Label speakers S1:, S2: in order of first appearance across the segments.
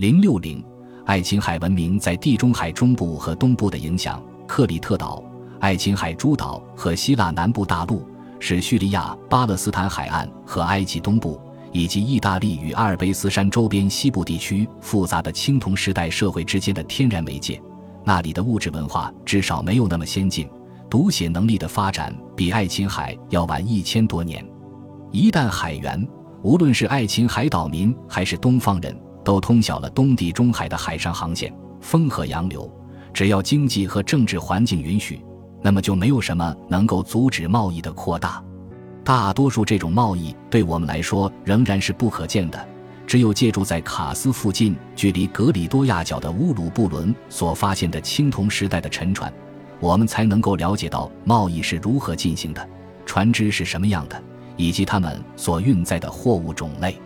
S1: 零六零，爱琴海文明在地中海中部和东部的影响。克里特岛、爱琴海诸岛和希腊南部大陆是叙利亚、巴勒斯坦海岸和埃及东部，以及意大利与阿尔卑斯山周边西部地区复杂的青铜时代社会之间的天然媒介。那里的物质文化至少没有那么先进，读写能力的发展比爱琴海要晚一千多年。一旦海员，无论是爱琴海岛民还是东方人，都通晓了东地中海的海上航线、风和洋流。只要经济和政治环境允许，那么就没有什么能够阻止贸易的扩大。大多数这种贸易对我们来说仍然是不可见的。只有借助在卡斯附近、距离格里多亚角的乌鲁布伦所发现的青铜时代的沉船，我们才能够了解到贸易是如何进行的，船只是什么样的，以及他们所运载的货物种类。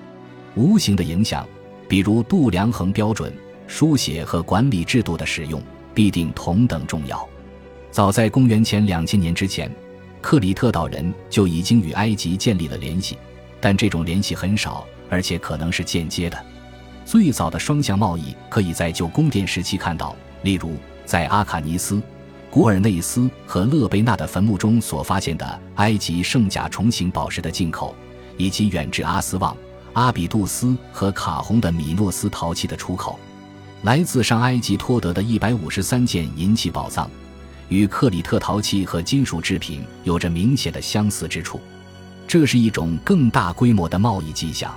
S1: 无形的影响，比如度量衡标准、书写和管理制度的使用，必定同等重要。早在公元前两千年之前，克里特岛人就已经与埃及建立了联系，但这种联系很少。而且可能是间接的。最早的双向贸易可以在旧宫殿时期看到，例如在阿卡尼斯、古尔内斯和勒贝纳的坟墓中所发现的埃及圣甲虫形宝石的进口，以及远至阿斯旺、阿比杜斯和卡洪的米诺斯陶器的出口。来自上埃及托德的一百五十三件银器宝藏，与克里特陶器和金属制品有着明显的相似之处。这是一种更大规模的贸易迹象。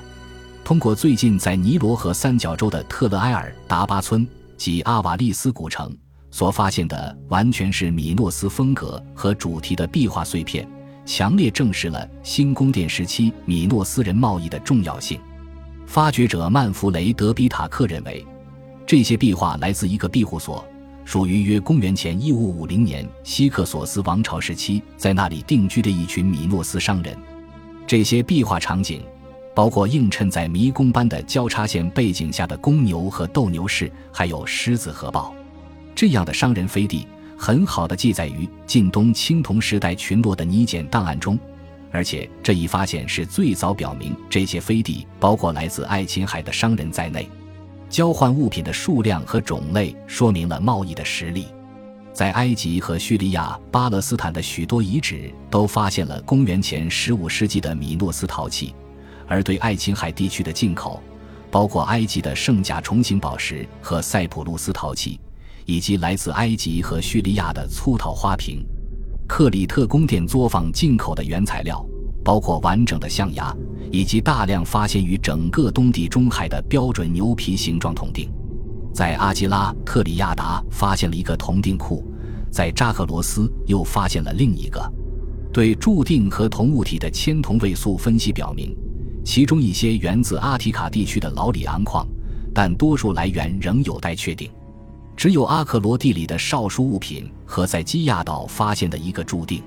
S1: 通过最近在尼罗河三角洲的特勒埃尔达巴村及阿瓦利斯古城所发现的，完全是米诺斯风格和主题的壁画碎片，强烈证实了新宫殿时期米诺斯人贸易的重要性。发掘者曼弗雷德比塔克认为，这些壁画来自一个庇护所，属于约公元前一五五零年希克索斯王朝时期在那里定居的一群米诺斯商人。这些壁画场景。包括映衬在迷宫般的交叉线背景下的公牛和斗牛士，还有狮子和豹，这样的商人飞地很好的记载于近东青铜时代群落的泥简档案中，而且这一发现是最早表明这些飞地包括来自爱琴海的商人在内。交换物品的数量和种类说明了贸易的实力。在埃及和叙利亚、巴勒斯坦的许多遗址都发现了公元前十五世纪的米诺斯陶器。而对爱琴海地区的进口，包括埃及的圣甲虫形宝石和塞浦路斯陶器，以及来自埃及和叙利亚的粗陶花瓶。克里特宫殿作坊进口的原材料包括完整的象牙，以及大量发现于整个东地中海的标准牛皮形状铜锭。在阿基拉特里亚达发现了一个铜锭库，在扎克罗斯又发现了另一个。对铸锭和铜物体的铅铜位素分析表明。其中一些源自阿提卡地区的老里昂矿，但多数来源仍有待确定。只有阿克罗地里的少数物品和在基亚岛发现的一个注定，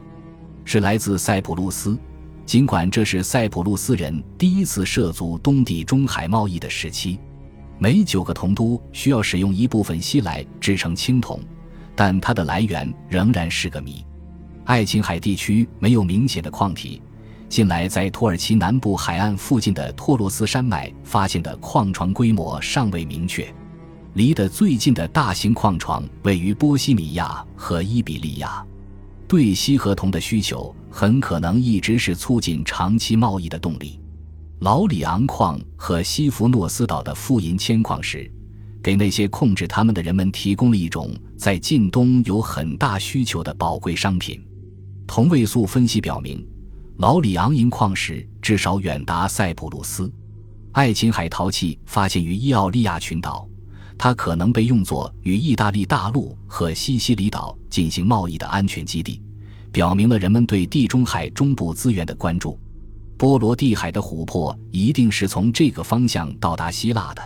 S1: 是来自塞浦路斯。尽管这是塞浦路斯人第一次涉足东地中海贸易的时期，每九个铜都需要使用一部分锡来制成青铜，但它的来源仍然是个谜。爱琴海地区没有明显的矿体。近来在土耳其南部海岸附近的托罗斯山脉发现的矿床规模尚未明确，离得最近的大型矿床位于波西米亚和伊比利亚。对锡和铜的需求很可能一直是促进长期贸易的动力。老里昂矿和西弗诺斯岛的富银铅矿石，给那些控制他们的人们提供了一种在近东有很大需求的宝贵商品。同位素分析表明。老里昂银矿石至少远达塞浦路斯，爱琴海陶器发现于伊奥利亚群岛，它可能被用作与意大利大陆和西西里岛进行贸易的安全基地，表明了人们对地中海中部资源的关注。波罗的海的琥珀一定是从这个方向到达希腊的，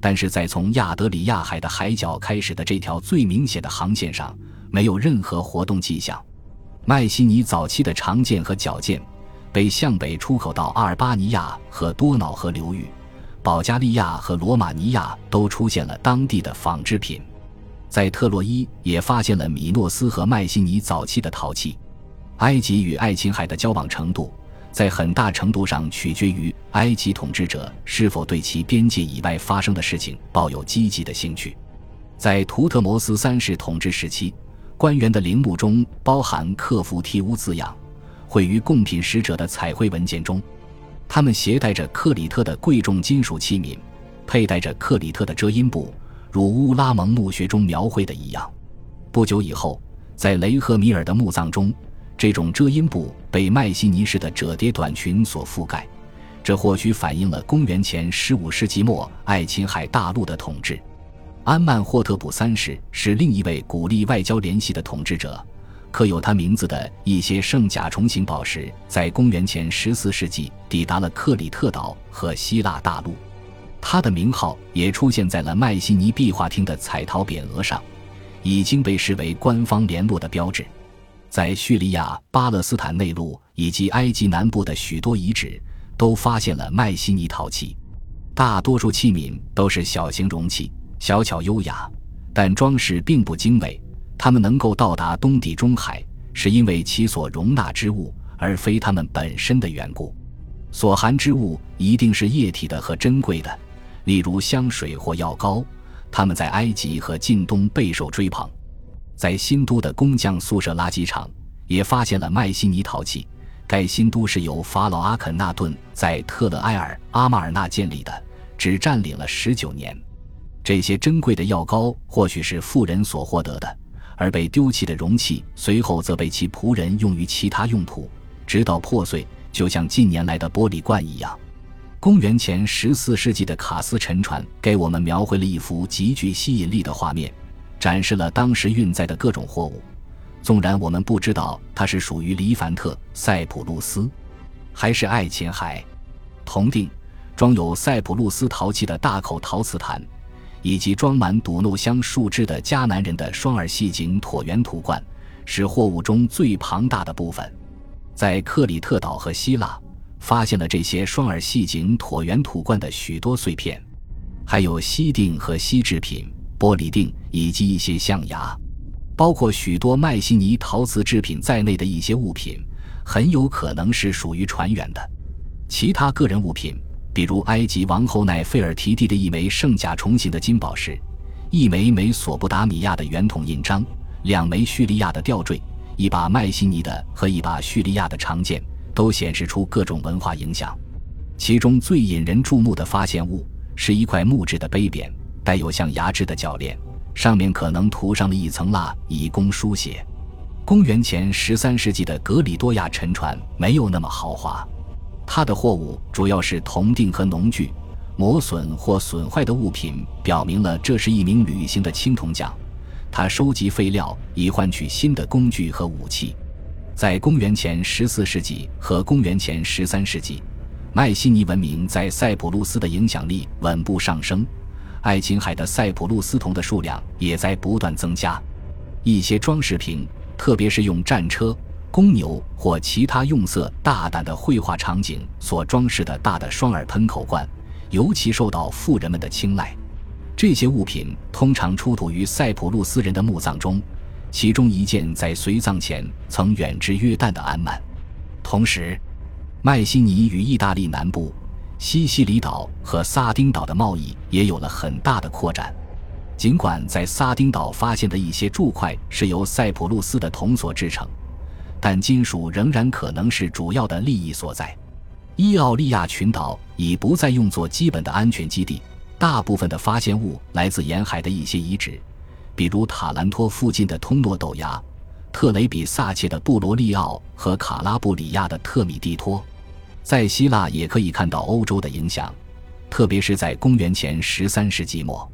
S1: 但是在从亚德里亚海的海角开始的这条最明显的航线上，没有任何活动迹象。麦西尼早期的长剑和角剑，被向北出口到阿尔巴尼亚和多瑙河流域，保加利亚和罗马尼亚都出现了当地的纺织品，在特洛伊也发现了米诺斯和麦西尼早期的陶器。埃及与爱琴海的交往程度，在很大程度上取决于埃及统治者是否对其边界以外发生的事情抱有积极的兴趣。在图特摩斯三世统治时期，官员的陵墓中包含克服提乌字样，绘于贡品使者的彩绘文件中。他们携带着克里特的贵重金属器皿，佩戴着克里特的遮阴布，如乌拉蒙墓穴中描绘的一样。不久以后，在雷赫米尔的墓葬中，这种遮阴布被麦西尼式的褶叠短裙所覆盖。这或许反映了公元前十五世纪末爱琴海大陆的统治。安曼霍特普三世是另一位鼓励外交联系的统治者。刻有他名字的一些圣甲虫形宝石，在公元前十四世纪抵达了克里特岛和希腊大陆。他的名号也出现在了麦西尼壁画厅的彩陶匾额上，已经被视为官方联络的标志。在叙利亚、巴勒斯坦内陆以及埃及南部的许多遗址，都发现了麦西尼陶器。大多数器皿都是小型容器，小巧优雅，但装饰并不精美。它们能够到达东地中海，是因为其所容纳之物，而非它们本身的缘故。所含之物一定是液体的和珍贵的，例如香水或药膏。它们在埃及和近东备受追捧。在新都的工匠宿舍垃圾场也发现了麦西尼陶器。该新都是由法老阿肯纳顿在特勒埃尔阿马尔纳建立的，只占领了十九年。这些珍贵的药膏或许是富人所获得的。而被丢弃的容器随后则被其仆人用于其他用途，直到破碎，就像近年来的玻璃罐一样。公元前十四世纪的卡斯沉船给我们描绘了一幅极具吸引力的画面，展示了当时运载的各种货物。纵然我们不知道它是属于黎凡特、塞浦路斯，还是爱琴海，铜锭装有塞浦路斯陶器的大口陶瓷坛。以及装满笃诺香树枝的迦南人的双耳细颈椭圆土罐，是货物中最庞大的部分。在克里特岛和希腊，发现了这些双耳细颈椭圆土罐的许多碎片，还有锡锭和锡制品、玻璃锭以及一些象牙，包括许多麦西尼陶瓷制品在内的一些物品，很有可能是属于船员的。其他个人物品。比如埃及王后奈费尔提蒂的一枚圣甲虫形的金宝石，一枚美索不达米亚的圆筒印章，两枚叙利亚的吊坠，一把麦西尼的和一把叙利亚的长剑，都显示出各种文化影响。其中最引人注目的发现物是一块木质的杯匾，带有像牙齿的铰链，上面可能涂上了一层蜡以供书写。公元前十三世纪的格里多亚沉船没有那么豪华。他的货物主要是铜锭和农具，磨损或损坏的物品表明了这是一名旅行的青铜匠。他收集废料以换取新的工具和武器。在公元前十四世纪和公元前十三世纪，迈锡尼文明在塞浦路斯的影响力稳步上升，爱琴海的塞浦路斯铜的数量也在不断增加。一些装饰品，特别是用战车。公牛或其他用色大胆的绘画场景所装饰的大的双耳喷口罐，尤其受到富人们的青睐。这些物品通常出土于塞浦路斯人的墓葬中，其中一件在随葬前曾远至约旦的安曼。同时，麦西尼与意大利南部、西西里岛和撒丁岛的贸易也有了很大的扩展。尽管在撒丁岛发现的一些铸块是由塞浦路斯的铜所制成。但金属仍然可能是主要的利益所在。伊奥利亚群岛已不再用作基本的安全基地，大部分的发现物来自沿海的一些遗址，比如塔兰托附近的通诺陡崖、特雷比萨切的布罗利奥和卡拉布里亚的特米蒂托。在希腊也可以看到欧洲的影响，特别是在公元前十三世纪末，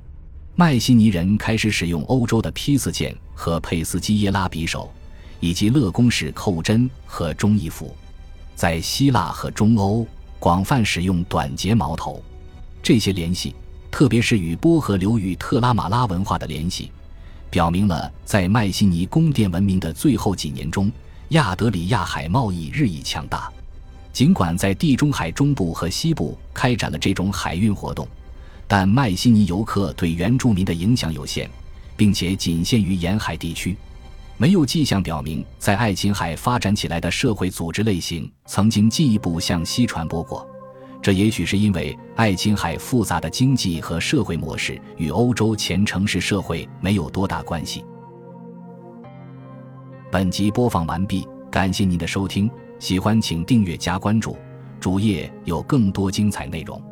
S1: 迈锡尼人开始使用欧洲的批次剑和佩斯基耶拉匕首。以及乐宫式扣针和中义服，在希腊和中欧广泛使用短节矛头。这些联系，特别是与波河流域特拉马拉文化的联系，表明了在迈锡尼宫殿文明的最后几年中，亚德里亚海贸易日益强大。尽管在地中海中部和西部开展了这种海运活动，但迈锡尼游客对原住民的影响有限，并且仅限于沿海地区。没有迹象表明在爱琴海发展起来的社会组织类型曾经进一步向西传播过。这也许是因为爱琴海复杂的经济和社会模式与欧洲前城市社会没有多大关系。本集播放完毕，感谢您的收听，喜欢请订阅加关注，主页有更多精彩内容。